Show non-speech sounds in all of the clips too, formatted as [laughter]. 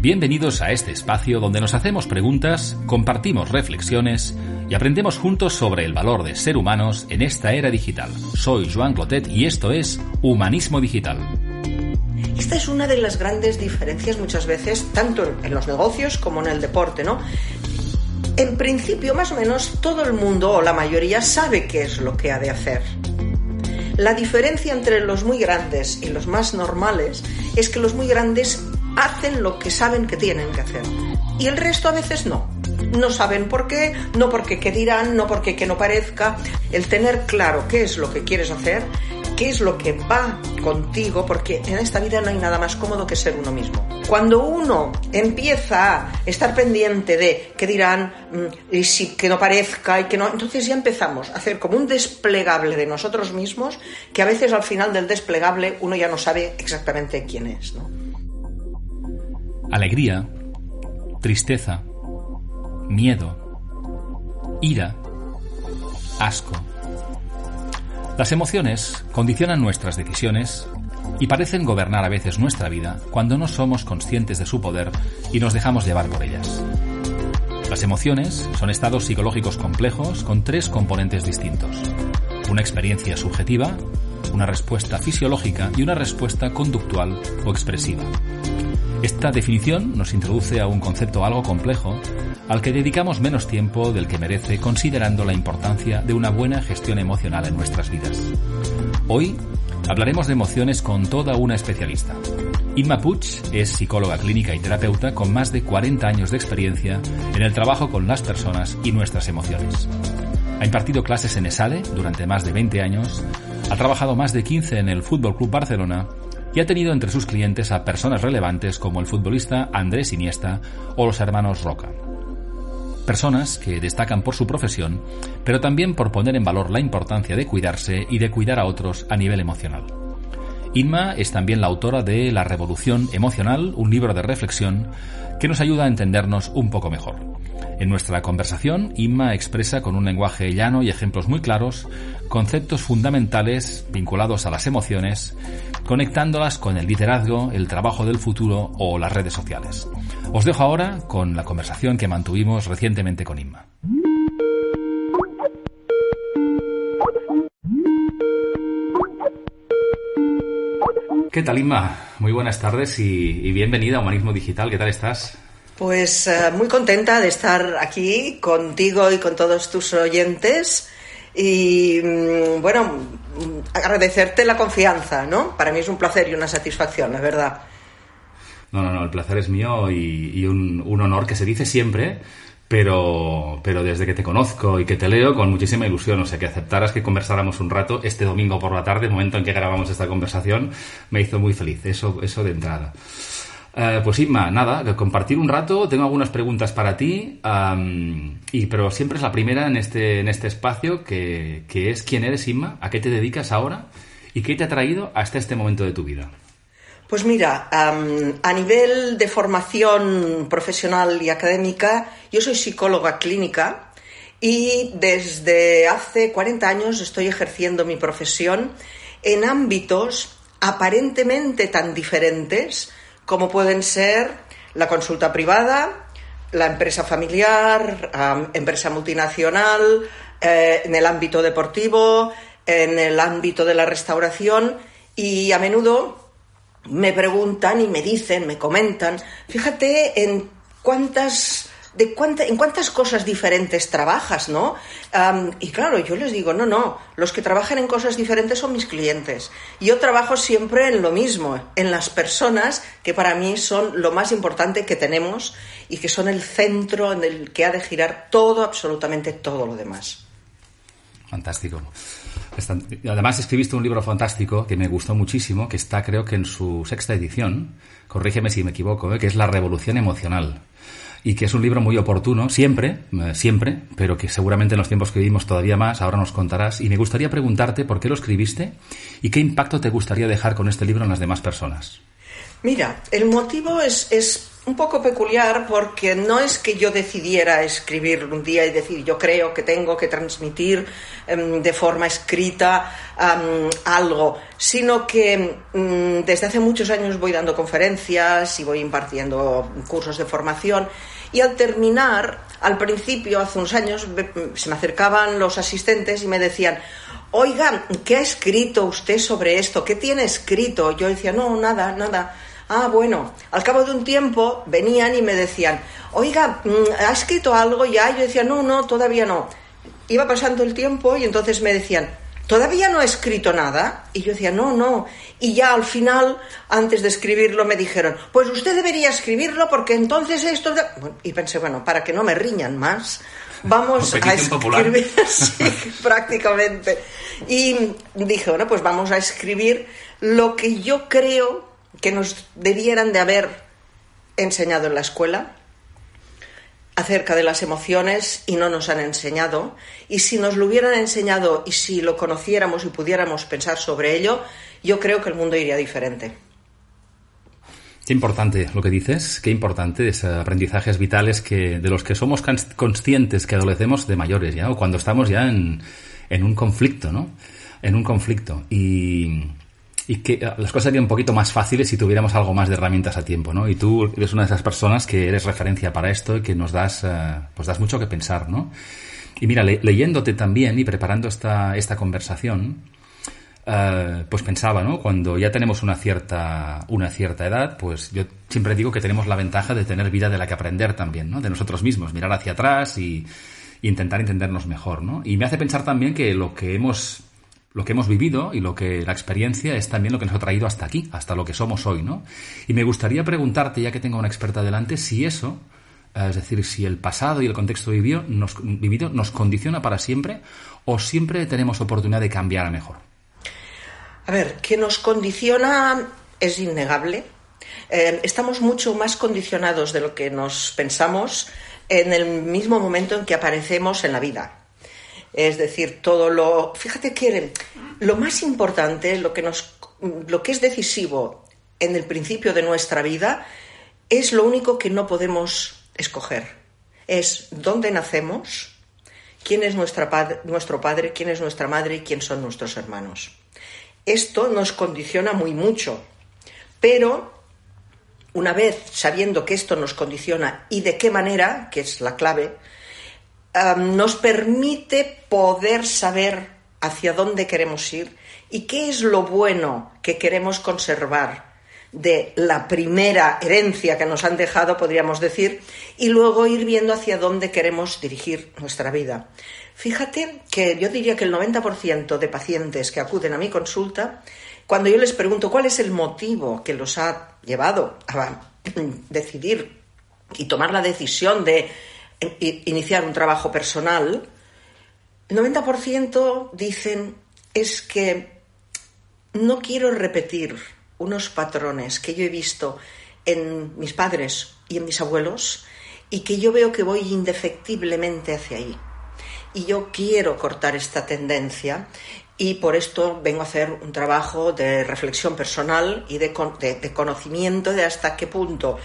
Bienvenidos a este espacio donde nos hacemos preguntas, compartimos reflexiones y aprendemos juntos sobre el valor de ser humanos en esta era digital. Soy Joan Clotet y esto es Humanismo Digital. Esta es una de las grandes diferencias muchas veces, tanto en los negocios como en el deporte, ¿no? En principio, más o menos, todo el mundo o la mayoría sabe qué es lo que ha de hacer. La diferencia entre los muy grandes y los más normales es que los muy grandes hacen lo que saben que tienen que hacer. Y el resto a veces no. No saben por qué, no porque qué dirán, no porque que no parezca. El tener claro qué es lo que quieres hacer, qué es lo que va contigo, porque en esta vida no hay nada más cómodo que ser uno mismo. Cuando uno empieza a estar pendiente de qué dirán, mm, y si que no parezca y que no, entonces ya empezamos a hacer como un desplegable de nosotros mismos, que a veces al final del desplegable uno ya no sabe exactamente quién es. ¿no? Alegría, tristeza, miedo, ira, asco. Las emociones condicionan nuestras decisiones y parecen gobernar a veces nuestra vida cuando no somos conscientes de su poder y nos dejamos llevar por ellas. Las emociones son estados psicológicos complejos con tres componentes distintos. Una experiencia subjetiva, una respuesta fisiológica y una respuesta conductual o expresiva. Esta definición nos introduce a un concepto algo complejo al que dedicamos menos tiempo del que merece considerando la importancia de una buena gestión emocional en nuestras vidas. Hoy hablaremos de emociones con toda una especialista. Inma Puig es psicóloga clínica y terapeuta con más de 40 años de experiencia en el trabajo con las personas y nuestras emociones. Ha impartido clases en ESADE durante más de 20 años, ha trabajado más de 15 en el Fútbol Club Barcelona y ha tenido entre sus clientes a personas relevantes como el futbolista Andrés Iniesta o los hermanos Roca. Personas que destacan por su profesión, pero también por poner en valor la importancia de cuidarse y de cuidar a otros a nivel emocional. Inma es también la autora de La Revolución Emocional, un libro de reflexión que nos ayuda a entendernos un poco mejor. En nuestra conversación, Inma expresa con un lenguaje llano y ejemplos muy claros conceptos fundamentales vinculados a las emociones, conectándolas con el liderazgo, el trabajo del futuro o las redes sociales. Os dejo ahora con la conversación que mantuvimos recientemente con Inma. ¿Qué tal, Inma? Muy buenas tardes y, bienvenida a Humanismo Digital. ¿Qué tal estás? Pues eh, muy contenta de estar aquí contigo y con todos tus oyentes. Y mm, bueno, agradecerte la confianza, ¿no? Para mí es un placer y una satisfacción, es verdad. No, no, no, el placer es mío y, un, un, honor que se dice siempre, pero, pero desde que te conozco y que te leo con muchísima ilusión, o sea, que aceptaras que conversáramos un rato este domingo por la tarde, el momento en que grabamos esta conversación, me hizo muy feliz, eso, eso de entrada. Eh, pues Inma, nada, compartir un rato. Tengo algunas preguntas para ti, y, pero siempre es la primera en este, en este espacio, que, es quién eres Inma, a qué te dedicas ahora y qué te ha traído hasta este momento de tu vida. Pues mira, a nivel de formación profesional y académica, yo soy psicóloga clínica y desde hace 40 años estoy ejerciendo mi profesión en ámbitos aparentemente tan diferentes como pueden ser la consulta privada, la empresa familiar, empresa multinacional, eh, en el ámbito deportivo, en el ámbito de la restauración y a menudo me preguntan y me dicen, me comentan, fíjate en cuántas de en cuántas cosas diferentes trabajas, ¿no? y claro, yo les digo, no, no, los que trabajan en cosas diferentes son mis clientes. Yo trabajo siempre en lo mismo, en las personas que para mí son lo más importante que tenemos y que son el centro en el que ha de girar todo, absolutamente todo lo demás. Fantástico. Además, escribiste un libro fantástico que me gustó muchísimo, que está creo que en su sexta edición, corrígeme si me equivoco, ¿eh? que es La Revolución Emocional. Y que es un libro muy oportuno, siempre, eh, siempre, pero que seguramente en los tiempos que vivimos todavía más, ahora nos contarás. Y me gustaría preguntarte por qué lo escribiste y qué impacto te gustaría dejar con este libro en las demás personas. Mira, el motivo es, es un poco peculiar porque no es que yo decidiera escribir un día y decir yo creo que tengo que transmitir em, de forma escrita algo, sino que mm, desde hace muchos años voy dando conferencias y voy impartiendo cursos de formación y al terminar, al principio, hace unos años, se me acercaban los asistentes y me decían, oiga, ¿qué ha escrito usted sobre esto? ¿Qué tiene escrito? Yo decía, no, nada, nada Ah, bueno, al cabo de un tiempo venían y me decían, oiga, mm, ¿ha escrito algo ya? Yo decía, no, no, todavía no. Iba pasando el tiempo y entonces me decían, ¿todavía no ha escrito nada? Y yo decía, no, no. Y ya al final, antes de escribirlo, me dijeron, pues usted debería escribirlo porque entonces esto... Y pensé, bueno, para que no me riñan más, vamos a escribir, [laughs] sí, prácticamente. Y dije, bueno, pues vamos a escribir lo que yo creo que nos debieran de haber enseñado en la escuela acerca de las emociones y no nos han enseñado. Y si nos lo hubieran enseñado y si lo conociéramos y pudiéramos pensar sobre ello, yo creo que el mundo iría diferente. Qué importante lo que dices, qué importante es aprendizajes vitales que de los que somos conscientes que adolecemos de mayores ya o cuando estamos ya en, en un conflicto, ¿no? En un conflicto y y que eh, las cosas serían un poquito más fáciles si tuviéramos algo más de herramientas a tiempo, ¿no? Y tú eres una de esas personas que eres referencia para esto y que nos das, eh, pues das mucho que pensar, ¿no? Y mira, leyéndote también y preparando esta, esta conversación, eh, pues pensaba, ¿no? Cuando ya tenemos una cierta, una cierta edad, pues yo siempre digo que tenemos la ventaja de tener vida de la que aprender también, ¿no? De nosotros mismos, mirar hacia atrás y intentar entendernos mejor, ¿no? Y me hace pensar también que lo que hemos lo que hemos vivido y lo que la experiencia es también lo que nos ha traído hasta aquí, hasta lo que somos hoy, ¿no? Y me gustaría preguntarte, ya que tengo una experta delante, si eso, es decir, si el pasado y el contexto vivido nos, vivido nos condiciona para siempre o siempre tenemos oportunidad de cambiar a mejor. A ver, que nos condiciona es innegable. Eh, estamos mucho más condicionados de lo que nos pensamos en el mismo momento en que aparecemos en la vida. Es decir, todo lo. Fíjate que lo más importante, lo que, nos, lo que es decisivo en el principio de nuestra vida, es lo único que no podemos escoger. Es dónde nacemos, quién es nuestra nuestro padre, quién es nuestra madre y quién son nuestros hermanos. Esto nos condiciona muy mucho, pero una vez sabiendo que esto nos condiciona y de qué manera, que es la clave, nos permite poder saber hacia dónde queremos ir y qué es lo bueno que queremos conservar de la primera herencia que nos han dejado, podríamos decir, y luego ir viendo hacia dónde queremos dirigir nuestra vida. Fíjate que yo diría que el 90% de pacientes que acuden a mi consulta, cuando yo les pregunto cuál es el motivo que los ha llevado a decidir y tomar la decisión de iniciar un trabajo personal, el 90% dicen es que no quiero repetir unos patrones que yo he visto en mis padres y en mis abuelos y que yo veo que voy indefectiblemente hacia ahí. Y yo quiero cortar esta tendencia y por esto vengo a hacer un trabajo de reflexión personal y de, de conocimiento de hasta qué punto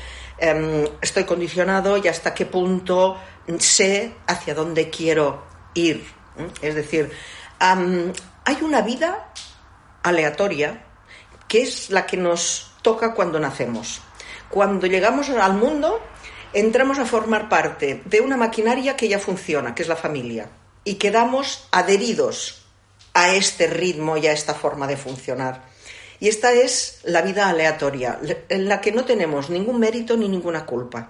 Em, estoy condicionado y hasta qué punto sé hacia dónde quiero ir. Es decir, hay una vida aleatoria que es la que nos toca cuando nacemos. Cuando llegamos al mundo, entramos a formar parte de una maquinaria que ya funciona, que es la familia, y quedamos adheridos a este ritmo y a esta forma de funcionar. Y esta es la vida aleatoria, en la que no tenemos ningún mérito ni ninguna culpa.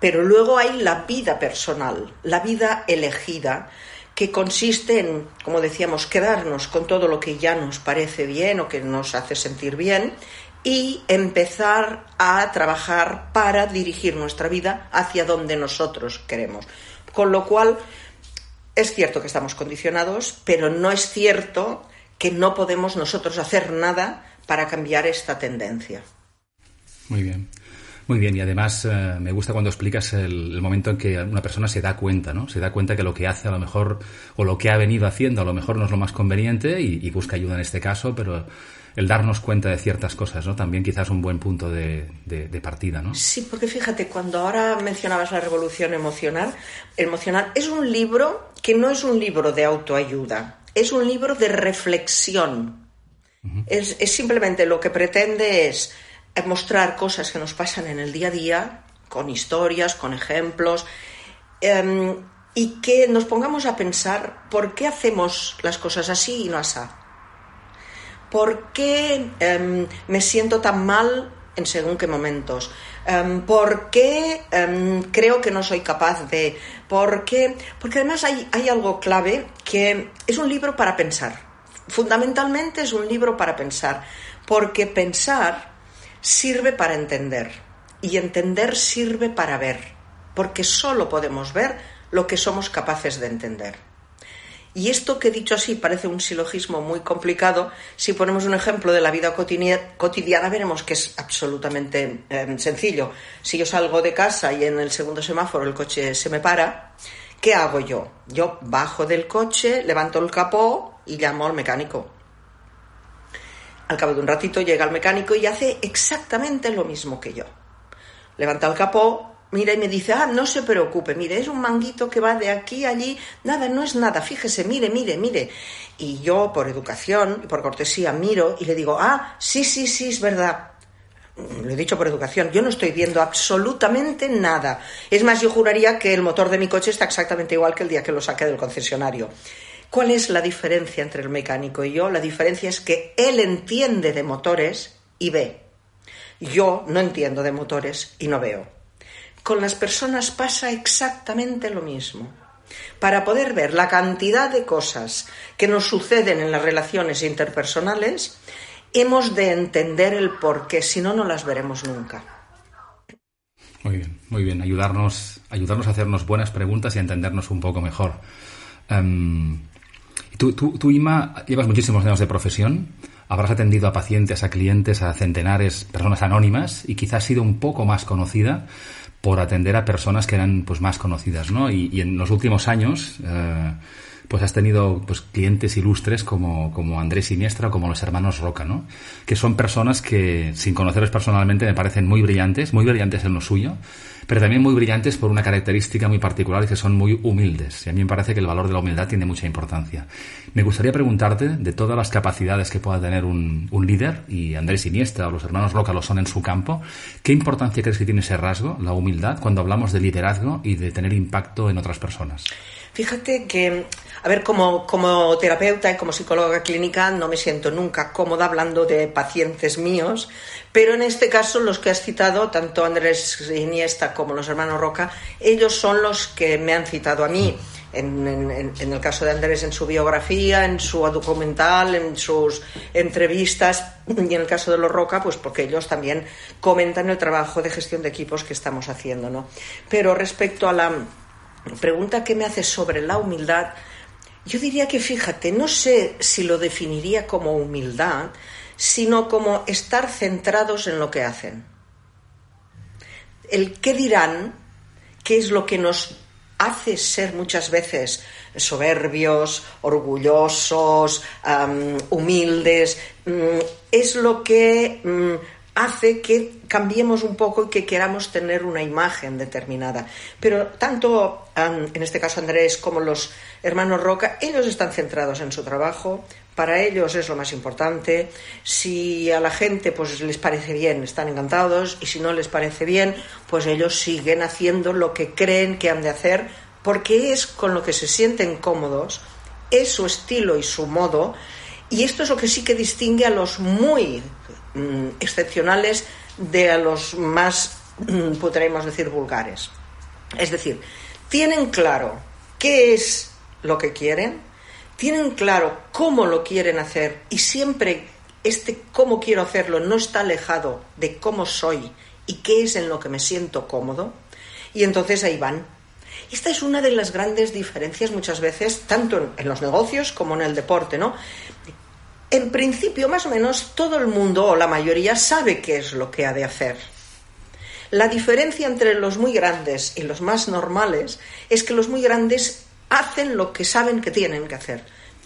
Pero luego hay la vida personal, la vida elegida, que consiste en, como decíamos, quedarnos con todo lo que ya nos parece bien o que nos hace sentir bien y empezar a trabajar para dirigir nuestra vida hacia donde nosotros queremos. Con lo cual, es cierto que estamos condicionados, pero no es cierto que no podemos nosotros hacer nada para cambiar esta tendencia. Muy bien. Muy bien, y además eh, me gusta cuando explicas el, momento en que una persona se da cuenta, ¿no? Se da cuenta que lo que hace a lo mejor, o lo que ha venido haciendo a lo mejor no es lo más conveniente y, busca ayuda en este caso, pero el darnos cuenta de ciertas cosas, ¿no? También quizás un buen punto de, de, partida, ¿no? Sí, porque fíjate, cuando ahora mencionabas la revolución emocional, emocional, es un libro que no es un libro de autoayuda, es un libro de reflexión. es, es simplemente lo que pretende es mostrar cosas que nos pasan en el día a día, con historias, con ejemplos, em, y que nos pongamos a pensar por qué hacemos las cosas así y no así. ¿Por qué em, me siento tan mal en según qué momentos? Em, ¿Por qué creo que no soy capaz de? ¿Por qué? Porque además hay, hay algo clave que es un libro para pensar. Fundamentalmente es un libro para pensar, porque pensar sirve para entender y entender sirve para ver, porque solo podemos ver lo que somos capaces de entender. Y esto que he dicho así parece un silogismo muy complicado. Si ponemos un ejemplo de la vida cotidiana, veremos que es absolutamente em, sencillo. Si yo salgo de casa y en el segundo semáforo el coche se me para, ¿qué hago yo? Yo bajo del coche, levanto el capó y llamo al mecánico. Al cabo de un ratito llega el mecánico y hace exactamente lo mismo que yo. Levanta el capó, mira y me dice, ah, no se preocupe, mire, es un manguito que va de aquí a allí, nada, no es nada, fíjese, mire, mire, mire. Y yo, por educación y por cortesía, miro y le digo, ah, sí, sí, sí, es verdad. Lo he dicho por educación, yo no estoy viendo absolutamente nada. Es más, yo juraría que el motor de mi coche está exactamente igual que el día que lo saqué del concesionario. ¿Cuál es la diferencia entre el mecánico y yo? La diferencia es que él entiende de motores y ve. Yo no entiendo de motores y no veo. Con las personas pasa exactamente lo mismo. Para poder ver la cantidad de cosas que nos suceden en las relaciones interpersonales, hemos de entender el por qué, si no, no las veremos nunca. Muy bien, muy bien. Ayudarnos, ayudarnos a hacernos buenas preguntas y a entendernos un poco mejor. Em, Tú, tú, Ima, llevas muchísimos años de profesión. Habrás atendido a pacientes, a clientes, a centenares, personas anónimas y quizás sido un poco más conocida por atender a personas que eran pues más conocidas, ¿no? Y, en los últimos años, eh, pues has tenido pues clientes ilustres como, como Andrés Siniestra o como los hermanos Roca, ¿no? Que son personas que, sin conocerlos personalmente, me parecen muy brillantes, muy brillantes en lo suyo, pero también muy brillantes por una característica muy particular que son muy humildes. Y a mí me parece que el valor de la humildad tiene mucha importancia. Me gustaría preguntarte, de todas las capacidades que pueda tener un, un líder, y Andrés Siniestra o los hermanos Roca lo son en su campo, ¿qué importancia crees que tiene ese rasgo, la humildad, cuando hablamos de liderazgo y de tener impacto en otras personas? Fíjate que, a ver, como, como terapeuta y como psicóloga clínica no me siento nunca cómoda hablando de pacientes míos, pero en este caso los que has citado, tanto Andrés Iniesta como los hermanos Roca, ellos son los que me han citado a mí. En, en, el caso de Andrés en su biografía, en su documental, en sus entrevistas y en el caso de los Roca, pues porque ellos también comentan el trabajo de gestión de equipos que estamos haciendo, ¿no? Pero respecto a la pregunta que me hace sobre la humildad, yo diría que fíjate, no sé si lo definiría como humildad, sino como estar centrados en lo que hacen. El qué dirán, qué es lo que nos hace ser muchas veces soberbios, orgullosos, humildes, mm, es lo que mm, hace que cambiemos un poco y que queramos tener una imagen determinada. Pero tanto en este caso Andrés como los hermanos Roca, ellos están centrados en su trabajo, para ellos es lo más importante. Si a la gente pues les parece bien, están encantados y si no les parece bien, pues ellos siguen haciendo lo que creen que han de hacer porque es con lo que se sienten cómodos, es su estilo y su modo y esto es lo que sí que distingue a los muy Mm, excepcionales de a los más, mm, podríamos decir, vulgares. Es decir, tienen claro qué es lo que quieren, tienen claro cómo lo quieren hacer y siempre este cómo quiero hacerlo no está alejado de cómo soy y qué es en lo que me siento cómodo y entonces ahí van. Esta es una de las grandes diferencias muchas veces, tanto en los negocios como en el deporte, ¿no? En principio, más o menos, todo el mundo o la mayoría sabe qué es lo que ha de hacer. La diferencia entre los muy grandes y los más normales es que los muy grandes hacen lo que saben que tienen que hacer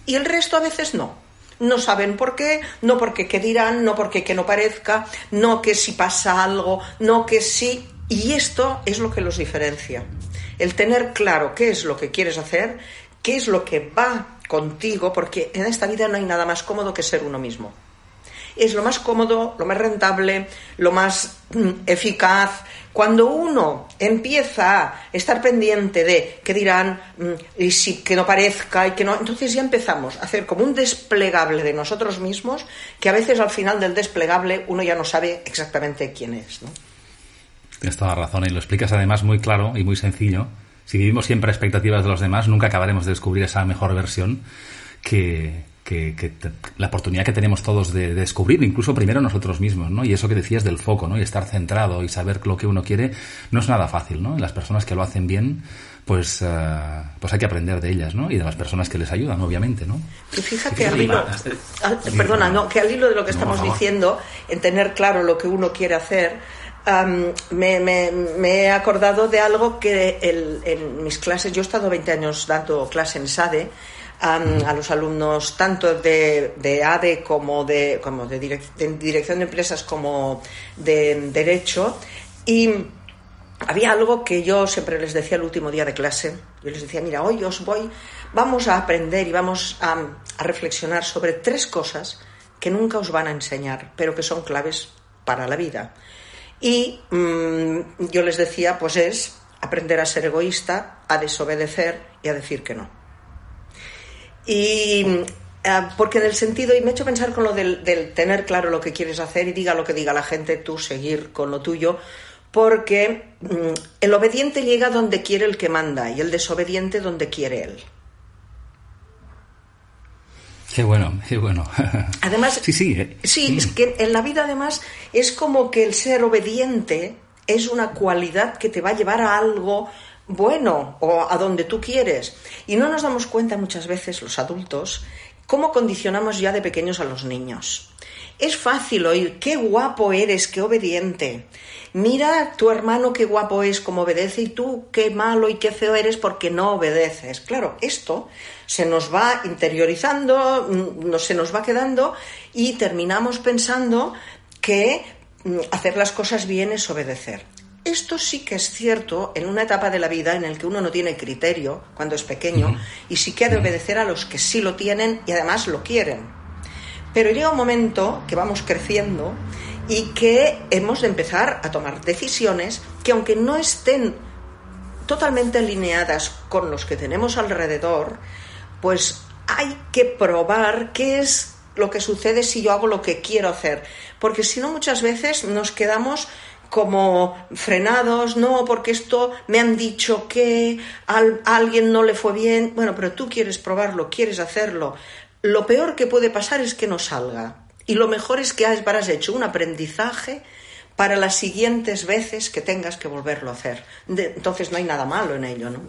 y el resto a veces no. No saben por qué, no porque qué dirán, no porque que no parezca, no que si pasa algo, no que sí. Y esto es lo que los diferencia. El tener claro qué es lo que quieres hacer, qué es lo que va contigo, porque en esta vida no hay nada más cómodo que ser uno mismo. Es lo más cómodo, lo más rentable, lo más mm, eficaz. Cuando uno empieza a estar pendiente de qué dirán mm, y si que no parezca y que no, entonces ya empezamos a hacer como un desplegable de nosotros mismos que a veces al final del desplegable uno ya no sabe exactamente quién es. ¿no? Tienes toda la razón y lo explicas además muy claro y muy sencillo si vivimos siempre a expectativas de los demás, nunca acabaremos de descubrir esa mejor versión que, la oportunidad que tenemos todos de, descubrir, incluso primero nosotros mismos, ¿no? Y eso que decías del foco, ¿no? Y estar centrado y saber lo que uno quiere no es nada fácil, ¿no? las personas que lo hacen bien, pues, eh, pues hay que aprender de ellas, ¿no? Y de las personas que les ayudan, obviamente, ¿no? Que fíjate, al hilo, perdona, no, que al hilo de lo que estamos diciendo, en tener claro lo que uno quiere hacer, me, he acordado de algo que en mis clases, yo he estado 20 años dando clase en SADE, a los alumnos tanto de, ADE como de, como de, dirección de empresas como de derecho y había algo que yo siempre les decía el último día de clase. Yo les decía, mira, hoy os voy, vamos a aprender y vamos a reflexionar sobre tres cosas que nunca os van a enseñar, pero que son claves para la vida. Y mm, yo les decía, pues es aprender a ser egoísta, a desobedecer y a decir que no. Y eh, porque en el sentido, y me he hecho pensar con lo del, tener claro lo que quieres hacer y diga lo que diga la gente, tú seguir con lo tuyo, porque mm, el obediente llega donde quiere el que manda y el desobediente donde quiere él. Qué bueno, qué bueno. [laughs] Además, sí, sí, eh. sí, es mm. que en la vida además es como que el ser obediente es una cualidad que te va a llevar a algo bueno o a donde tú quieres. Y no nos damos cuenta muchas veces los adultos cómo condicionamos ya de pequeños a los niños. Es fácil oír, qué guapo eres, qué obediente. Mira tu hermano qué guapo es como obedece y tú qué malo y qué feo eres porque no obedeces. Claro, esto se nos va interiorizando, mm, no, se nos va quedando y terminamos pensando que mm, hacer las cosas bien es obedecer. Esto sí que es cierto en una etapa de la vida en la que uno no tiene criterio cuando es pequeño y sí que ha de obedecer a los que sí lo tienen y además lo quieren. Pero llega un momento que vamos creciendo y que hemos de empezar a tomar decisiones que aunque no estén totalmente alineadas con los que tenemos alrededor, pues hay que probar qué es lo que sucede si yo hago lo que quiero hacer. Porque si no, muchas veces nos quedamos como frenados, no, porque esto me han dicho que a alguien no le fue bien. Bueno, pero tú quieres probarlo, quieres hacerlo. Lo peor que puede pasar es que no salga. Y lo mejor es que has hecho un aprendizaje para las siguientes veces que tengas que volverlo a hacer. entonces no hay nada malo en ello, ¿no?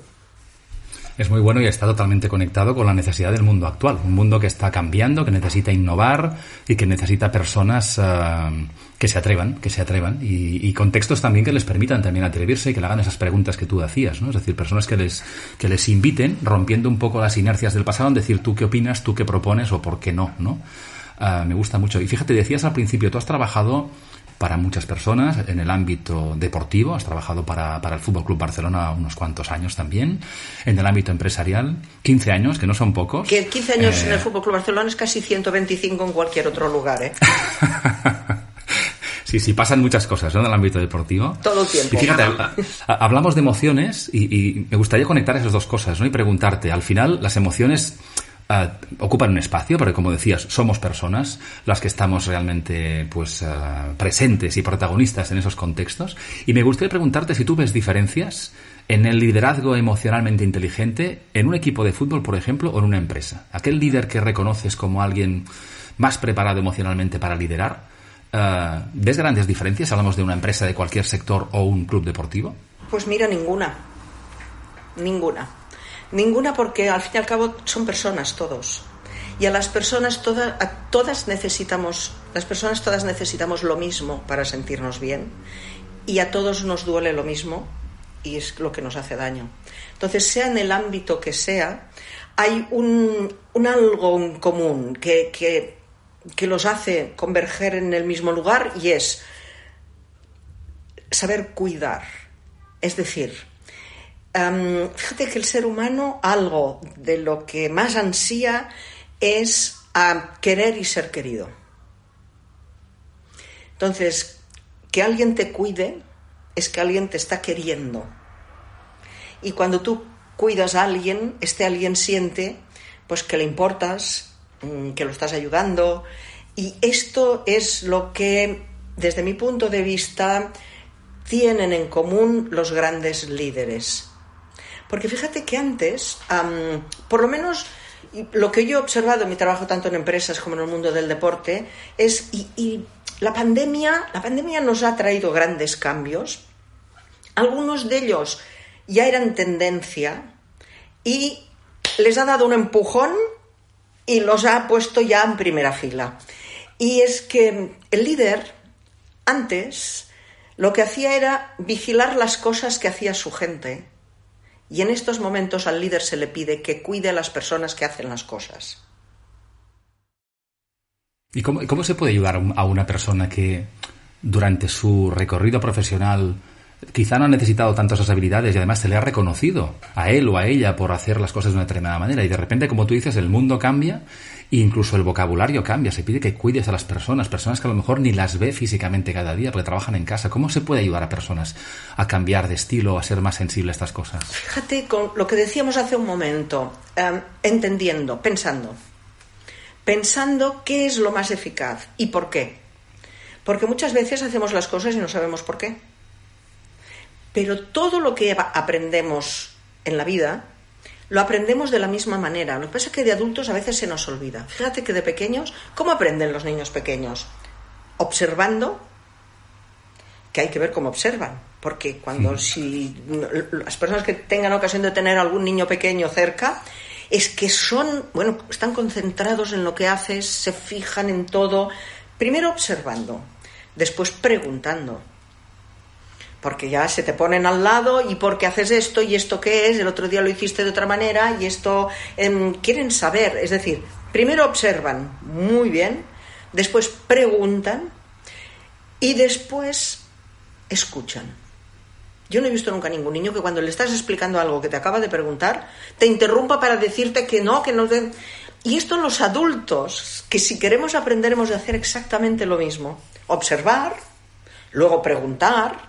Es muy bueno y está totalmente conectado con la necesidad del mundo actual. Un mundo que está cambiando, que necesita innovar y que necesita personas eh, que se atrevan, que se atrevan y, contextos también que les permitan también atreverse y que le hagan esas preguntas que tú hacías, ¿no? Es decir, personas que les, que les inviten, rompiendo un poco las inercias del pasado, en decir tú qué opinas, tú qué propones o por qué no, ¿no? Ah, me gusta mucho. Y fíjate, decías al principio, tú has trabajado para muchas personas en el ámbito deportivo, has trabajado para, para el Fútbol Club Barcelona unos cuantos años también, en el ámbito empresarial, 15 años, que no son pocos. Que 15 años en el eh, Fútbol Club Barcelona es casi 125 en cualquier otro lugar, ¿eh? [laughs] Sí, sí, pasan muchas cosas ¿no? en el ámbito deportivo. Todo el tiempo. Y fíjate, hablamos de emociones y, y, me gustaría conectar esas dos cosas ¿no? y preguntarte, al final, las emociones Uh, ocupan un espacio, porque como decías, somos personas las que estamos realmente pues uh, presentes y protagonistas en esos contextos. Y me gustaría preguntarte si tú ves diferencias en el liderazgo emocionalmente inteligente en un equipo de fútbol, por ejemplo, o en una empresa. Aquel líder que reconoces como alguien más preparado emocionalmente para liderar, uh, ¿ves grandes diferencias? Hablamos de una empresa de cualquier sector o un club deportivo. Pues mira, ninguna ninguna. Ninguna porque al fin y al cabo son personas todos. Y a las personas todas, a todas necesitamos, las personas todas necesitamos lo mismo para sentirnos bien. Y a todos nos duele lo mismo y es lo que nos hace daño. Entonces, sea en el ámbito que sea, hay un, algo en común que, que, los hace converger en el mismo lugar y es saber cuidar. Es decir, fíjate que el ser humano, algo de lo que más ansía es a querer y ser querido. Entonces, que alguien te cuide es que alguien te está queriendo. Y cuando tú cuidas a alguien, este alguien siente pues que le importas, que lo estás ayudando. Y esto es lo que, desde mi punto de vista, tienen en común los grandes líderes. Porque fíjate que antes, por lo menos lo que yo he observado en mi trabajo tanto en empresas como en el mundo del deporte, es, y la pandemia, la pandemia nos ha traído grandes cambios. Algunos de ellos ya eran tendencia y les ha dado un empujón y los ha puesto ya en primera fila. Y es que el líder antes lo que hacía era vigilar las cosas que hacía su gente. Y en estos momentos al líder se le pide que cuide a las personas que hacen las cosas. ¿Y cómo, cómo se puede ayudar a una persona que durante su recorrido profesional quizá no ha necesitado tanto esas habilidades y además se le ha reconocido a él o a ella por hacer las cosas de una determinada manera. Y de repente, como tú dices, el mundo cambia e incluso el vocabulario cambia. Se pide que cuides a las personas, personas que a lo mejor ni las ve físicamente cada día porque trabajan en casa. ¿Cómo se puede ayudar a personas a cambiar de estilo, a ser más sensible a estas cosas? Fíjate con lo que decíamos hace un momento, em, entendiendo, pensando. Pensando qué es lo más eficaz y por qué. Porque muchas veces hacemos las cosas y no sabemos por qué. Pero todo lo que aprendemos en la vida lo aprendemos de la misma manera. Lo que pasa es que de adultos a veces se nos olvida. Fíjate que de pequeños, ¿cómo aprenden los niños pequeños? Observando, que hay que ver cómo observan. Porque cuando si las personas que tengan ocasión de tener algún niño pequeño cerca, es que son, bueno, están concentrados en lo que haces, se fijan en todo. Primero observando, después preguntando, porque ya se te ponen al lado y porque haces esto y esto qué es, el otro día lo hiciste de otra manera y esto em, quieren saber, es decir, primero observan muy bien, después preguntan y después escuchan. Yo no he visto nunca ningún niño que cuando le estás explicando algo que te acaba de preguntar, te interrumpa para decirte que no, que no. Y esto los adultos, que si queremos aprender hemos de hacer exactamente lo mismo. Observar, luego preguntar,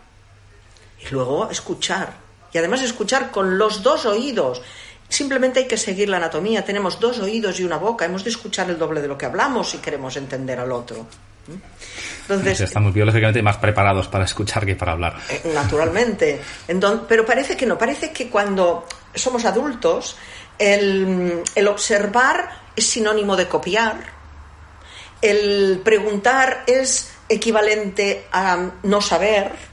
y luego escuchar. Y además escuchar con los dos oídos. Simplemente hay que seguir la anatomía. Tenemos dos oídos y una boca. Hemos de escuchar el doble de lo que hablamos si queremos entender al otro. Entonces, estamos biológicamente más preparados para escuchar que para hablar. Eh, naturalmente. Entonces, pero parece que no. Parece que cuando somos adultos, el, el observar es sinónimo de copiar. El preguntar es equivalente a no saber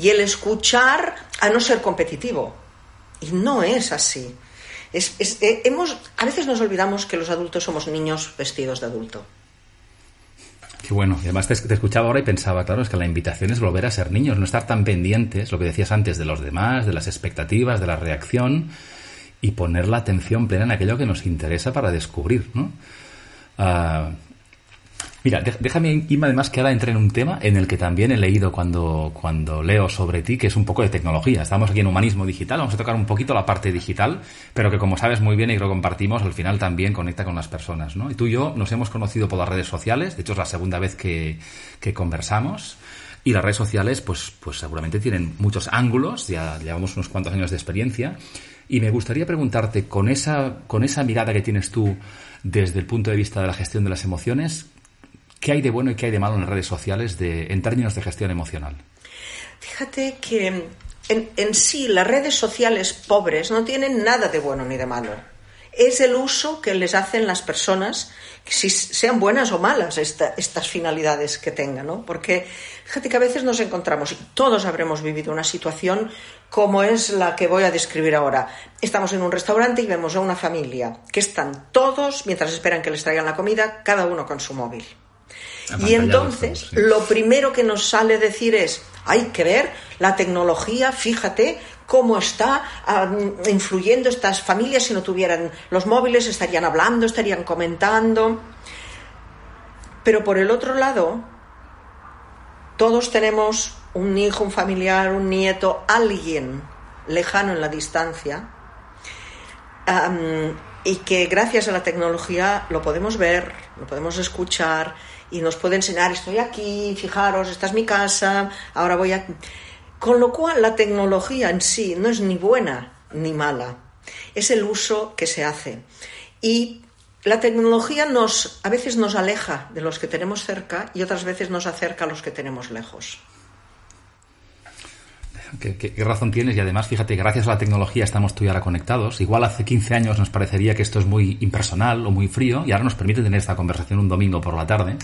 y el escuchar a no ser competitivo. Y no es así. Es, eh, hemos, a veces nos olvidamos que los adultos somos niños vestidos de adulto. Qué bueno. Y además te, escuchaba ahora y pensaba, claro, es que la invitación es volver a ser niños, no estar tan pendientes, lo que decías antes, de los demás, de las expectativas, de la reacción, y poner la atención plena en aquello que nos interesa para descubrir, ¿no? Ah, Mira, déjame, Inma, además que ahora entre en un tema en el que también he leído cuando, cuando leo sobre ti, que es un poco de tecnología. Estamos aquí en humanismo digital, vamos a tocar un poquito la parte digital, pero que como sabes muy bien y lo compartimos, al final también conecta con las personas, ¿no? Y tú y yo nos hemos conocido por las redes sociales, de hecho es la segunda vez que, que conversamos. Y las redes sociales, pues, pues seguramente tienen muchos ángulos, ya llevamos unos cuantos años de experiencia. Y me gustaría preguntarte, con esa, con esa mirada que tienes tú desde el punto de vista de la gestión de las emociones, ¿Qué hay de bueno y qué hay de malo en las redes sociales en términos de gestión emocional? Fíjate que en, sí las redes sociales pobres no tienen nada de bueno ni de malo. es el uso que les hacen las personas, si sean buenas o malas estas finalidades que tengan, ¿no? Porque fíjate que a veces nos encontramos, y todos habremos vivido una situación como es la que voy a describir ahora. Estamos en un restaurante y vemos a una familia que están todos, mientras esperan que les traigan la comida, cada uno con su móvil. Y entonces, lo primero que nos sale decir es, hay que ver la tecnología, fíjate cómo está influyendo estas familias. Si no tuvieran los móviles, estarían hablando, estarían comentando. Pero por el otro lado, todos tenemos un hijo, un familiar, un nieto, alguien lejano en la distancia. y que gracias a la tecnología lo podemos ver, lo podemos escuchar y nos puede enseñar, estoy aquí, fijaros, esta es mi casa, ahora voy a... Con lo cual la tecnología en sí no es ni buena ni mala, es el uso que se hace. Y la tecnología nos, a veces nos aleja de los que tenemos cerca y otras veces nos acerca a los que tenemos lejos. ¿Qué, razón tienes y además, fíjate, gracias a la tecnología estamos tú y ahora conectados. Igual hace 15 años nos parecería que esto es muy impersonal o muy frío y ahora nos permite tener esta conversación un domingo por la tarde.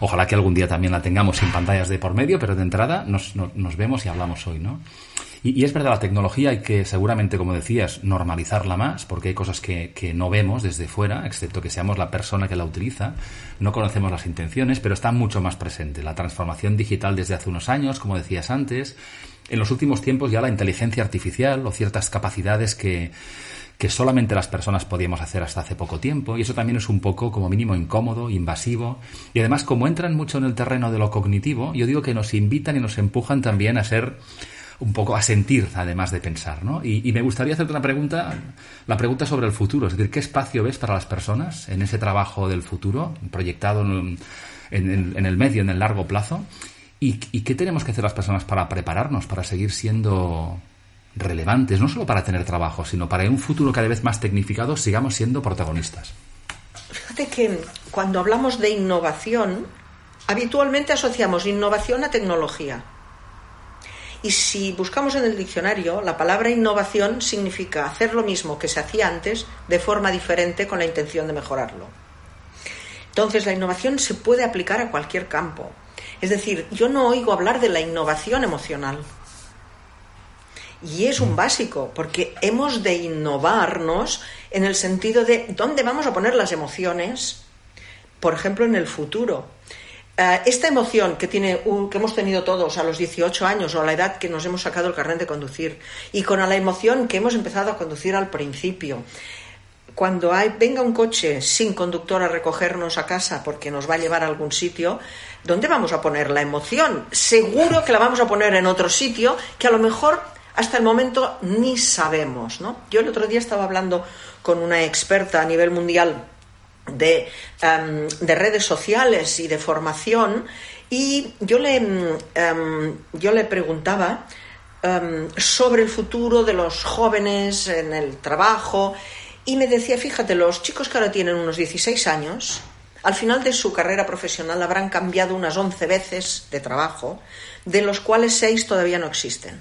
Ojalá que algún día también la tengamos sin pantallas de por medio, pero de entrada nos, vemos y hablamos hoy, ¿no? Y, es verdad, la tecnología hay que seguramente, como decías, normalizarla más, porque hay cosas que, que, no vemos desde fuera, excepto que seamos la persona que la utiliza. No conocemos las intenciones, pero está mucho más presente. La transformación digital desde hace unos años, como decías antes, en los últimos tiempos ya la inteligencia artificial o ciertas capacidades que, que solamente las personas podíamos hacer hasta hace poco tiempo, y eso también es un poco, como mínimo, incómodo, invasivo, y además, como entran mucho en el terreno de lo cognitivo, yo digo que nos invitan y nos empujan también a ser un poco a sentir, además de pensar, ¿no? Y, me gustaría hacerte una pregunta, la pregunta sobre el futuro, es decir, ¿qué espacio ves para las personas en ese trabajo del futuro, proyectado en, en el medio, en el largo plazo? ¿Y, qué tenemos que hacer las personas para prepararnos, para seguir siendo relevantes, no solo para tener trabajo, sino para en un futuro cada vez más tecnificado sigamos siendo protagonistas? Fíjate que cuando hablamos de innovación, habitualmente asociamos innovación a tecnología. Y si buscamos en el diccionario, la palabra innovación significa hacer lo mismo que se hacía antes de forma diferente con la intención de mejorarlo. Entonces, la innovación se puede aplicar a cualquier campo. Es decir, yo no oigo hablar de la innovación emocional. Y es un básico, porque hemos de innovarnos en el sentido de dónde vamos a poner las emociones, por ejemplo, en el futuro. Eh, esta emoción que, tiene, que hemos tenido todos a los 18 años o a la edad que nos hemos sacado el carnet de conducir y con la emoción que hemos empezado a conducir al principio, cuando venga un coche sin conductor a recogernos a casa porque nos va a llevar a algún sitio, ¿dónde vamos a poner la emoción? Seguro que la vamos a poner en otro sitio que a lo mejor hasta el momento ni sabemos. ¿no? Yo el otro día estaba hablando con una experta a nivel mundial de, em, redes sociales y de formación y yo le, em, yo le preguntaba em, sobre el futuro de los jóvenes en el trabajo y me decía, fíjate, los chicos que ahora tienen unos 16 años, al final de su carrera profesional habrán cambiado unas 11 veces de trabajo, de los cuales 6 todavía no existen.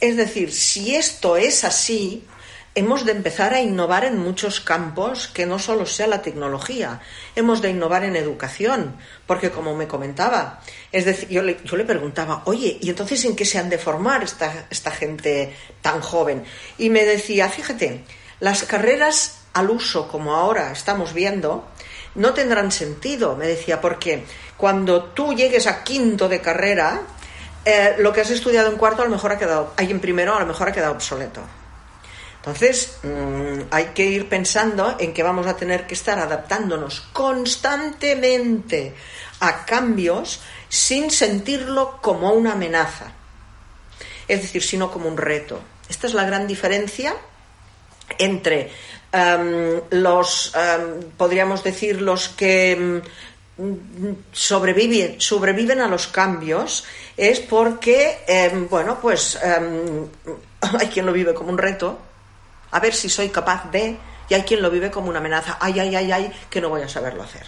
Es decir, si esto es así, hemos de empezar a innovar en muchos campos que no solo sea la tecnología. Hemos de innovar en educación, porque como me comentaba, es decir, yo le, yo le preguntaba, oye, ¿y entonces en qué se han de formar esta, esta gente tan joven? Y me decía, fíjate, las carreras al uso, como ahora estamos viendo, no tendrán sentido, me decía, porque cuando tú llegues a quinto de carrera, eh, lo que has estudiado en cuarto a lo mejor ha quedado, ahí en primero a lo mejor ha quedado obsoleto. Entonces, mm, hay que ir pensando en que vamos a tener que estar adaptándonos constantemente a cambios sin sentirlo como una amenaza. Es decir, sino como un reto. Esta es la gran diferencia entre em, los, em, podríamos decir, los que mm, sobreviven, sobreviven a los cambios, es porque, em, bueno, pues [laughs] hay quien lo vive como un reto a ver si soy capaz de, y hay quien lo vive como una amenaza, ay, ay, ay, ay, que no voy a saberlo hacer.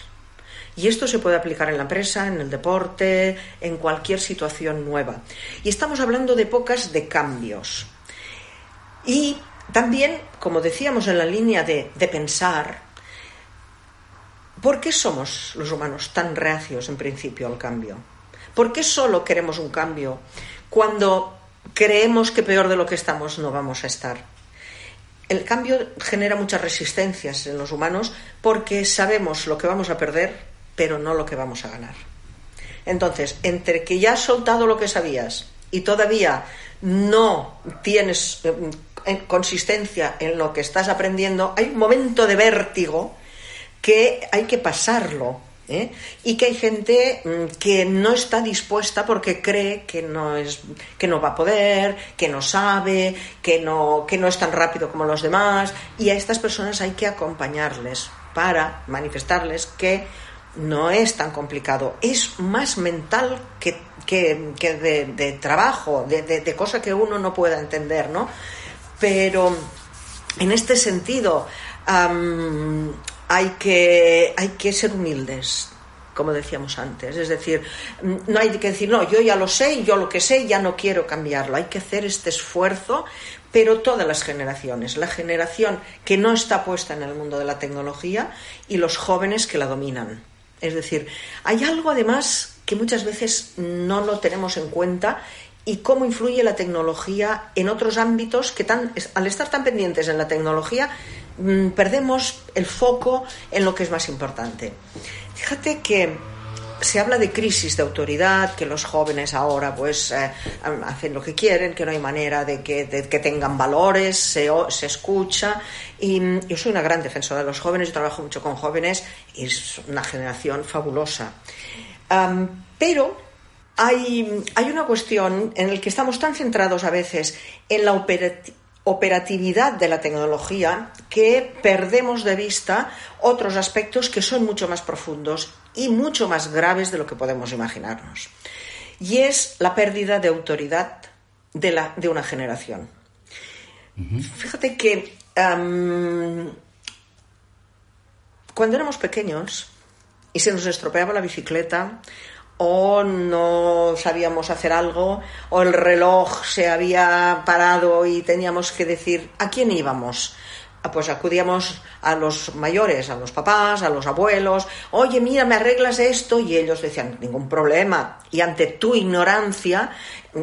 Y esto se puede aplicar en la empresa, en el deporte, en cualquier situación nueva. Y estamos hablando de pocas de cambios. Y También, como decíamos en la línea de, de pensar, ¿por qué somos los humanos tan reacios en principio al cambio? ¿Por qué solo queremos un cambio cuando creemos que peor de lo que estamos no vamos a estar? El cambio genera muchas resistencias en los humanos porque sabemos lo que vamos a perder, pero no lo que vamos a ganar. Entonces, entre que ya has soltado lo que sabías y todavía no tienes eh, consistencia en lo que estás aprendiendo, hay un momento de vértigo que hay que pasarlo. ¿Eh? Y que hay gente mm, que no está dispuesta porque cree que no, es, que no va a poder, que no sabe, que no, que no es tan rápido como los demás. Y a estas personas hay que acompañarles para manifestarles que no es tan complicado, es más mental que, de, trabajo, de, de, cosa que uno no pueda entender, ¿no? Pero en este sentido hay, que, hay que ser humildes, como decíamos antes. Es decir, no hay que decir, no, yo ya lo sé, yo lo que sé, ya no quiero cambiarlo. Hay que hacer este esfuerzo, pero todas las generaciones. La generación que no está puesta en el mundo de la tecnología y los jóvenes que la dominan. Es decir, hay algo además que muchas veces no lo tenemos en cuenta y cómo influye la tecnología en otros ámbitos que al estar tan pendientes en la tecnología mm, perdemos el foco en lo que es más importante. Fíjate que se habla de crisis de autoridad, que los jóvenes ahora pues eh, hacen lo que quieren, que no hay manera de que, tengan valores, se, se, escucha. Y mm, yo soy una gran defensora de los jóvenes, yo trabajo mucho con jóvenes y es una generación fabulosa. pero hay, hay, una cuestión en la que estamos tan centrados a veces en la operatividad de la tecnología que perdemos de vista otros aspectos que son mucho más profundos y mucho más graves de lo que podemos imaginarnos. Y es la pérdida de autoridad de, la, de una generación. Fíjate que cuando éramos pequeños y se nos estropeaba la bicicleta o no sabíamos hacer algo o el reloj se había parado y teníamos que decir a quién íbamos Ah, pues acudíamos a los mayores, a los papás, a los abuelos, oye, mira, me arreglas esto, y ellos decían, ningún problema. Y ante tu ignorancia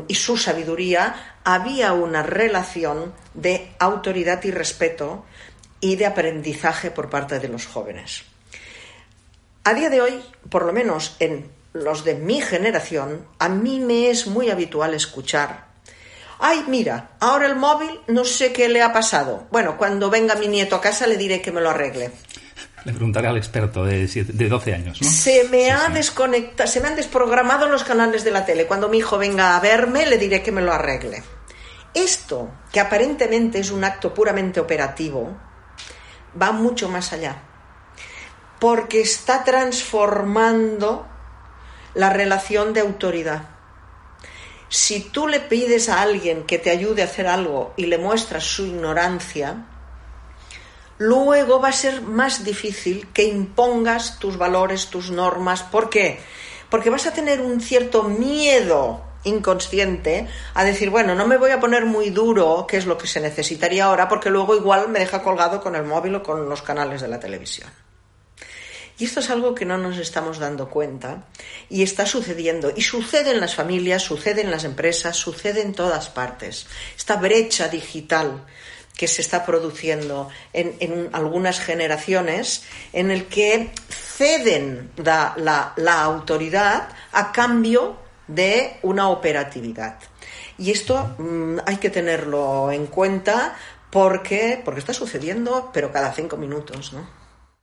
y su sabiduría, había una relación de autoridad y respeto y de aprendizaje por parte de los jóvenes. A día de hoy, por lo menos en los de mi generación, a mí me es muy habitual escuchar Ay, mira, ahora el móvil no sé qué le ha pasado. Bueno, cuando venga mi nieto a casa le diré que me lo arregle. Le preguntaré al experto de, de 12 años, ¿no? Se me ha desconectado, se me han desprogramado los canales de la tele. Cuando mi hijo venga a verme, le diré que me lo arregle. Esto, que aparentemente es un acto puramente operativo, va mucho más allá. Porque está transformando la relación de autoridad. Si tú le pides a alguien que te ayude a hacer algo y le muestras su ignorancia, luego va a ser más difícil que impongas tus valores, tus normas. ¿Por qué? Porque vas a tener un cierto miedo inconsciente a decir, bueno, no me voy a poner muy duro, que es lo que se necesitaría ahora, porque luego igual me deja colgado con el móvil o con los canales de la televisión. Y esto es algo que no nos estamos dando cuenta y está sucediendo. Y sucede en las familias, sucede en las empresas, sucede en todas partes. Esta brecha digital que se está produciendo en, algunas generaciones en el que ceden la, autoridad a cambio de una operatividad. Y esto mm, hay que tenerlo en cuenta porque, porque está sucediendo, pero cada cinco minutos, ¿no?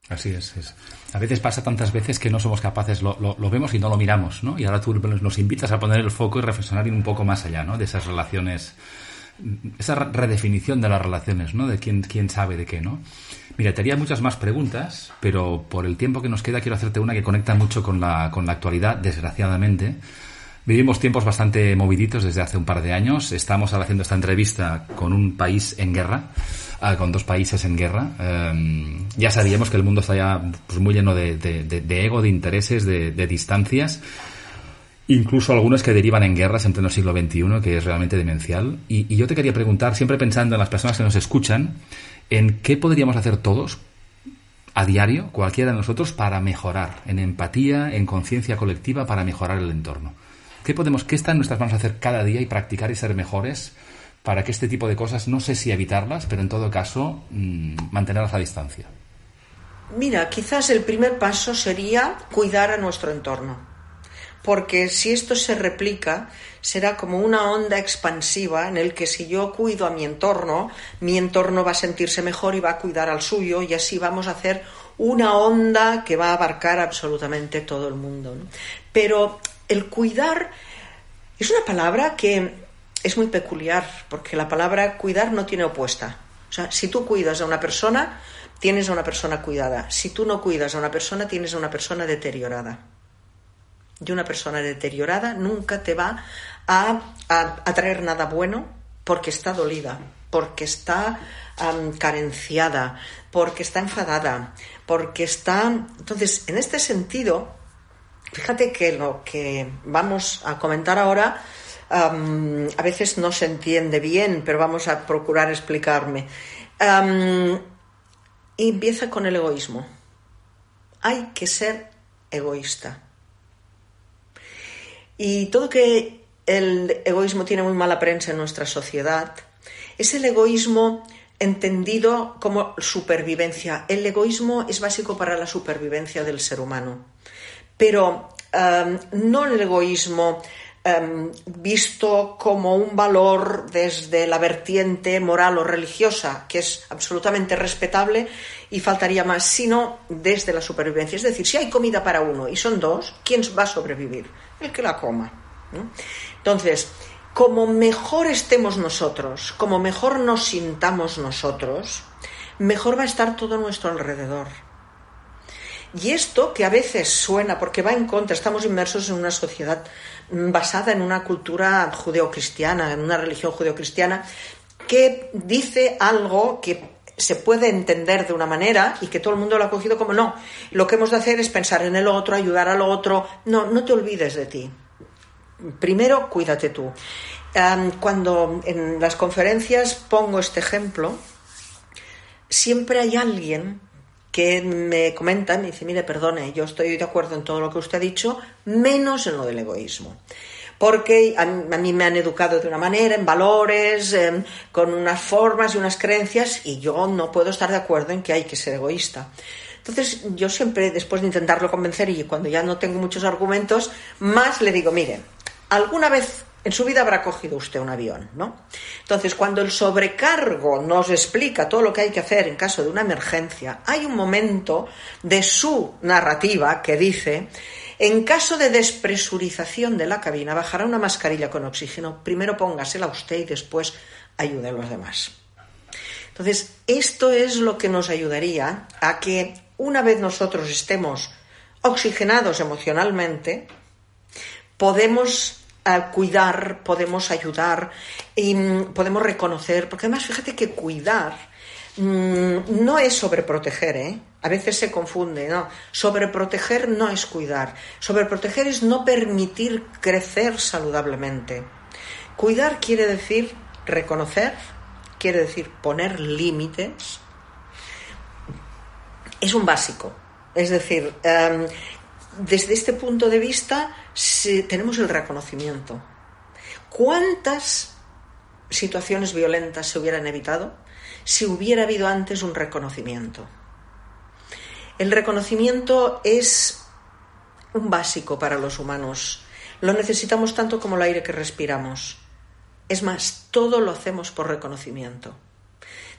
Así es, es, A veces pasa tantas veces que no somos capaces, lo, lo, vemos y no lo miramos, ¿no? Y ahora tú nos invitas a poner el foco y reflexionar un poco más allá, ¿no? De esas relaciones, esa redefinición de las relaciones, ¿no? De quién, sabe de qué, ¿no? Mira, te haría muchas más preguntas, pero por el tiempo que nos queda quiero hacerte una que conecta mucho con la, con la actualidad, desgraciadamente. Vivimos tiempos bastante moviditos desde hace un par de años. Estamos haciendo esta entrevista con un país en guerra. Ah, con dos países en guerra. Em, ya sabíamos que el mundo está ya pues, muy lleno de, ego, de intereses, de, distancias. incluso algunos que derivan en guerras en pleno siglo XXI, que es realmente demencial. Y, yo te quería preguntar, siempre pensando en las personas que nos escuchan, en qué podríamos hacer todos a diario, cualquiera de nosotros, para mejorar, en empatía, en conciencia colectiva, para mejorar el entorno. ¿Qué podemos, qué está en nuestras manos hacer cada día y practicar y ser mejores para que este tipo de cosas, no sé si evitarlas, pero en todo caso, mmm, mantenerlas a distancia? Mira, quizás el primer paso sería cuidar a nuestro entorno. Porque si esto se replica, será como una onda expansiva en el que si yo cuido a mi entorno, mi entorno va a sentirse mejor y va a cuidar al suyo y así vamos a hacer una onda que va a abarcar absolutamente todo el mundo. Pero el cuidar es una palabra que es muy peculiar, porque la palabra cuidar no tiene opuesta. O sea, si tú cuidas a una persona, tienes a una persona cuidada. Si tú no cuidas a una persona, tienes a una persona deteriorada. Y una persona deteriorada nunca te va a, a, traer nada bueno porque está dolida, porque está carenciada, porque está enfadada, porque está... Entonces, en este sentido, fíjate que lo que vamos a comentar ahora a veces no se entiende bien, pero vamos a procurar explicarme. Empieza con el egoísmo. Hay que ser egoísta. Y todo que el egoísmo tiene muy mala prensa en nuestra sociedad es el egoísmo entendido como supervivencia. El egoísmo es básico para la supervivencia del ser humano. Pero no el egoísmo um, visto como un valor desde la vertiente moral o religiosa, que es absolutamente respetable y faltaría más, sino desde la supervivencia. Es decir, si hay comida para uno y son dos, ¿quién va a sobrevivir? El que la coma. Entonces, como mejor estemos nosotros, como mejor nos sintamos nosotros, mejor va a estar todo nuestro alrededor. Y esto que a veces suena, porque va en contra, estamos inmersos en una sociedad basada en una cultura judeocristiana, en una religión judeocristiana, que dice algo que se puede entender de una manera y que todo el mundo lo ha cogido como no. Lo que hemos de hacer es pensar en el otro, ayudar al otro. No, no te olvides de ti. Primero, cuídate tú. Cuando en las conferencias pongo este ejemplo, siempre hay alguien que me comenta, me dice, mire, perdone, yo estoy de acuerdo en todo lo que usted ha dicho, menos en lo del egoísmo. Porque a, mí me han educado de una manera, en valores, con unas formas y unas creencias, y yo no puedo estar de acuerdo en que hay que ser egoísta. Entonces, yo siempre, después de intentarlo convencer y cuando ya no tengo muchos argumentos, más le digo, mire, alguna vez en su vida habrá cogido usted un avión, ¿no? Entonces, cuando el sobrecargo nos explica todo lo que hay que hacer en caso de una emergencia, hay un momento de su narrativa que dice, en caso de despresurización de la cabina, bajará una mascarilla con oxígeno, primero póngasela usted y después ayude a los demás. Entonces, esto es lo que nos ayudaría a que una vez nosotros estemos oxigenados emocionalmente, podemos cuidar, podemos ayudar y mm, podemos reconocer, porque además fíjate que cuidar mm, no es sobreproteger, ¿eh? A veces se confunde, ¿no? Sobreproteger no es cuidar. Sobreproteger es no permitir crecer saludablemente. Cuidar quiere decir reconocer, quiere decir poner límites. Es un básico. Es decir, um, desde este punto de vista si tenemos el reconocimiento. ¿Cuántas situaciones violentas se hubieran evitado si hubiera habido antes un reconocimiento? El reconocimiento es un básico para los humanos. Lo necesitamos tanto como el aire que respiramos. Es más, todo lo hacemos por reconocimiento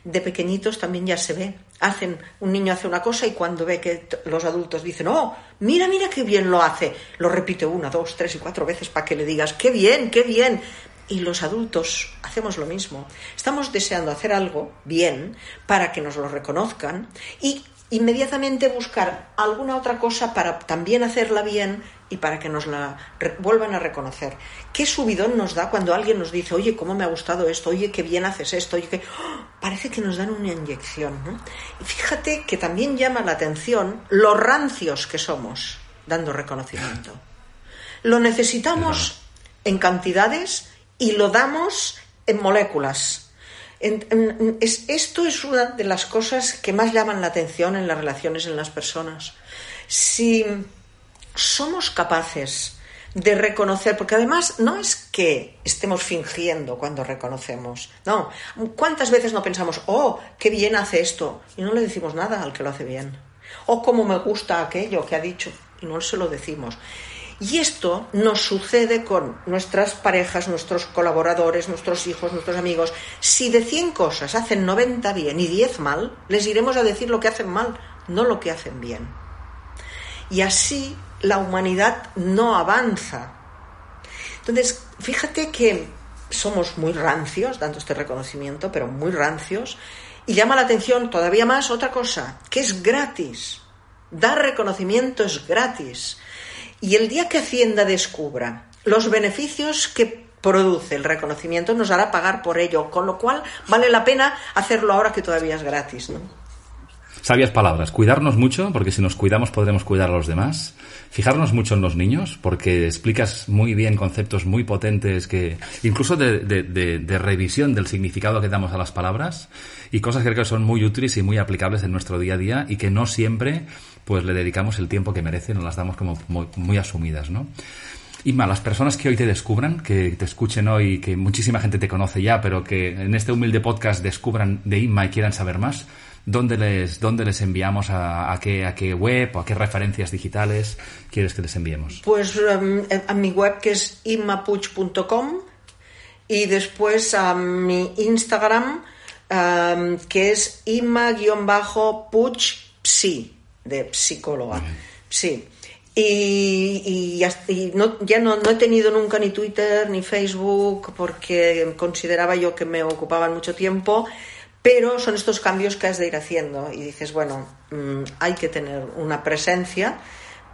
de pequeñitos también ya se ve. Hacen, un niño hace una cosa y cuando ve que los adultos dicen, oh, mira, mira qué bien lo hace, lo repite una, dos, tres y cuatro veces para que le digas, qué bien, qué bien. Y los adultos hacemos lo mismo. Estamos deseando hacer algo bien para que nos lo reconozcan y inmediatamente buscar alguna otra cosa para también hacerla bien y para que nos la vuelvan a reconocer. ¿Qué subidón nos da cuando alguien nos dice, oye, cómo me ha gustado esto, oye, qué bien haces esto, oye, que ¡oh! parece que nos dan una inyección. ¿no? Y fíjate que también llama la atención los rancios que somos dando reconocimiento. Lo necesitamos en cantidades y lo damos en moléculas. esto es una de las cosas que más llaman la atención en las relaciones en las personas. Si somos capaces de reconocer, porque además no es que estemos fingiendo cuando reconocemos, no, ¿cuántas veces no pensamos, oh, qué bien hace esto? Y no le decimos nada al que lo hace bien. O cómo me gusta aquello que ha dicho, y no se lo decimos. Y esto nos sucede con nuestras parejas, nuestros colaboradores, nuestros hijos, nuestros amigos. Si de 100 cosas hacen 90 bien y 10 mal, les iremos a decir lo que hacen mal, no lo que hacen bien. Y así la humanidad no avanza. Entonces, fíjate que somos muy rancios, dando este reconocimiento, pero muy rancios, y llama la atención todavía más otra cosa, que es gratis. Dar reconocimiento es gratis. Y el día que Hacienda descubra los beneficios que produce el reconocimiento, nos hará pagar por ello, con lo cual vale la pena hacerlo ahora que todavía es gratis. ¿no? Sabias palabras. Cuidarnos mucho, porque si nos cuidamos podremos cuidar a los demás. Fijarnos mucho en los niños, porque explicas muy bien conceptos muy potentes que, incluso de, de, revisión del significado que damos a las palabras y cosas que creo que son muy útiles y muy aplicables en nuestro día a día y que no siempre pues le dedicamos el tiempo que merecen o las damos como muy, asumidas, ¿no? Inma, las personas que hoy te descubran, que te escuchen hoy, que muchísima gente te conoce ya, pero que en este humilde podcast descubran de Inma y quieran saber más, ¿dónde les, dónde les enviamos? A, qué, ¿A qué web o a qué referencias digitales quieres que les enviemos? Pues em, a mi web que es inmapuch.com y después a mi Instagram em, que es inma-puch de psicóloga. Sí. Y, no, ya no, no, he tenido nunca ni Twitter ni Facebook porque consideraba yo que me ocupaban mucho tiempo, pero son estos cambios que has de ir haciendo y dices, bueno, mm, hay que tener una presencia,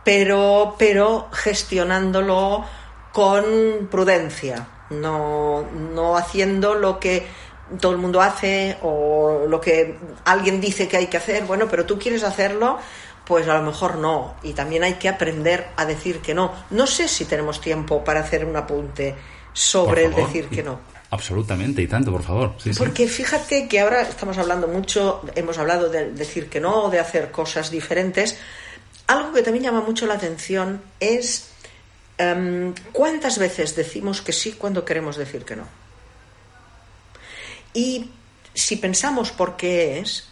pero, pero gestionándolo con prudencia, no, no haciendo lo que todo el mundo hace o lo que alguien dice que hay que hacer, bueno, pero tú quieres hacerlo, pues a lo mejor no. Y también hay que aprender a decir que no. No sé si tenemos tiempo para hacer un apunte sobre el decir que no. Absolutamente, y tanto, por favor. Porque fíjate que ahora estamos hablando mucho, hemos hablado de decir que no, de hacer cosas diferentes. Algo que también llama mucho la atención es em, cuántas veces decimos que sí cuando queremos decir que no. Y si pensamos por qué es,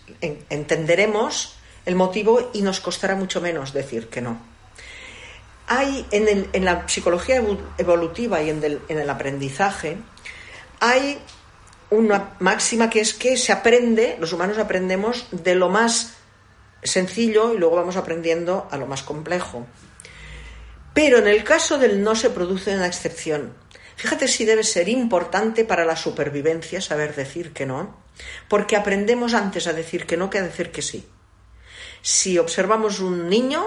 entenderemos el motivo y nos costará mucho menos decir que no. Hay en, la psicología evolutiva y en el, aprendizaje, hay una máxima que es que se aprende, los humanos aprendemos de lo más sencillo y luego vamos aprendiendo a lo más complejo. Pero en el caso del no se produce una excepción. Fíjate si debe ser importante para la supervivencia saber decir que no, porque aprendemos antes a decir que no que a decir que sí. Si observamos un niño,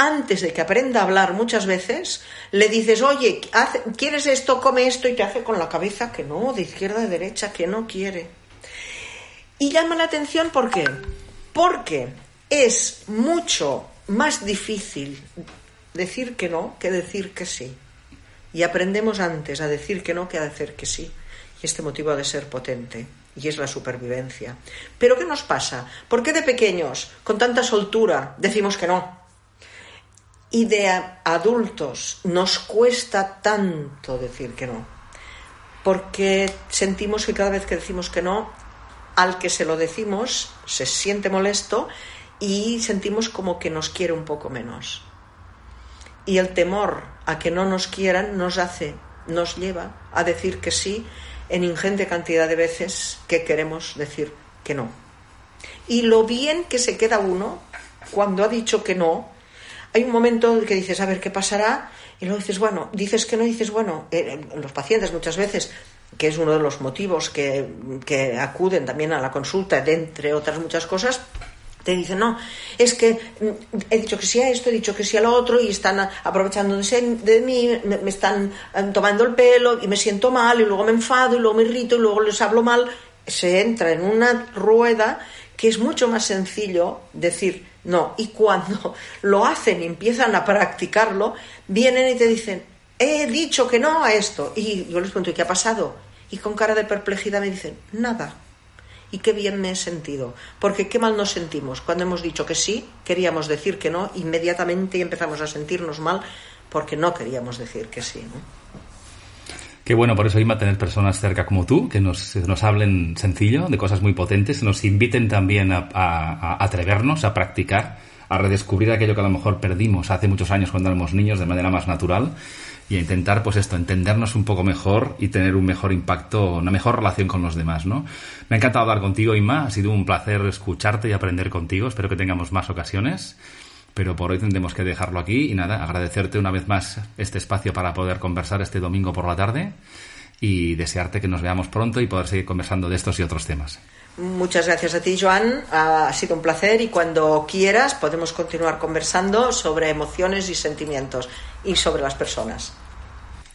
antes de que aprenda a hablar muchas veces, le dices, oye, ¿quieres esto? Come esto y te hace con la cabeza que no, de izquierda a derecha, que no quiere. Y llama la atención ¿por qué? Porque es mucho más difícil decir que no que decir que sí. Y aprendemos antes a decir que no que a decir que sí. Y este motivo ha de ser potente y es la supervivencia. Pero ¿qué nos pasa? ¿Por qué de pequeños, con tanta soltura, decimos que no? Y de adultos nos cuesta tanto decir que no. Porque sentimos que cada vez que decimos que no, al que se lo decimos se siente molesto y sentimos como que nos quiere un poco menos. Y el temor a que no nos quieran nos hace, nos lleva a decir que sí en ingente cantidad de veces que queremos decir que no. Y lo bien que se queda uno cuando ha dicho que no, hay un momento en que dices, a ver, ¿qué pasará? Y luego dices, bueno, dices que no, dices, bueno, eh, los pacientes muchas veces, que es uno de los motivos que, que acuden también a la consulta, entre otras muchas cosas, te dicen, no, es que mm, he dicho que sí a esto, he dicho que sí a lo otro y están aprovechándose de mí, me, están eh, tomando el pelo y me siento mal y luego me enfado y luego me irrito y luego les hablo mal. Se entra en una rueda que es mucho más sencillo decir no. Y cuando [laughs] lo hacen y empiezan a practicarlo, vienen y te dicen, he dicho que no a esto. Y yo les pregunto, ¿y qué ha pasado? Y con cara de perplejidad me dicen, nada. Y qué bien me he sentido. Porque qué mal nos sentimos. Cuando hemos dicho que sí, queríamos decir que no, inmediatamente empezamos a sentirnos mal porque no queríamos decir que sí. Qué bueno, por eso a tener personas cerca como tú, que nos, nos hablen sencillo, de cosas muy potentes, nos inviten también a, a atrevernos, a practicar, a redescubrir aquello que a lo mejor perdimos hace muchos años cuando éramos niños de manera más natural y a intentar, pues esto, entendernos un poco mejor y tener un mejor impacto, una mejor relación con los demás, ¿no? Me ha encantado hablar contigo, Inma. Ha sido un placer escucharte y aprender contigo. Espero que tengamos más ocasiones. Pero por hoy tendremos que dejarlo aquí y nada, agradecerte una vez más este espacio para poder conversar este domingo por la tarde y desearte que nos veamos pronto y poder seguir conversando de estos y otros temas. Muchas gracias a ti, Joan. Ha sido un placer y cuando quieras podemos continuar conversando sobre emociones y sentimientos y sobre las personas.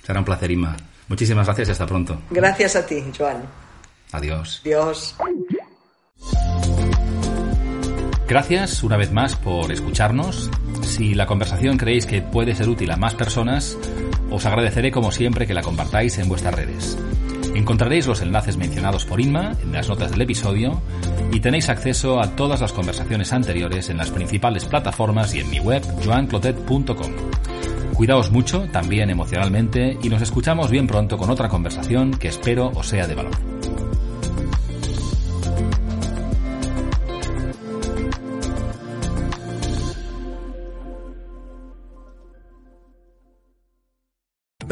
Será un placer, Inma. Muchísimas gracias y hasta pronto. Gracias a ti, Joan. Adiós. Adiós. Gracias una vez más por escucharnos. Si la conversación creéis que puede ser útil a más personas, os agradeceré como siempre que la compartáis en vuestras redes. Encontraréis los enlaces mencionados por Inma en las notas del episodio y tenéis acceso a todas las conversaciones anteriores en las principales plataformas y en mi web joanclotet.com. Cuidaos mucho, también emocionalmente, y nos escuchamos bien pronto con otra conversación que espero os sea de valor.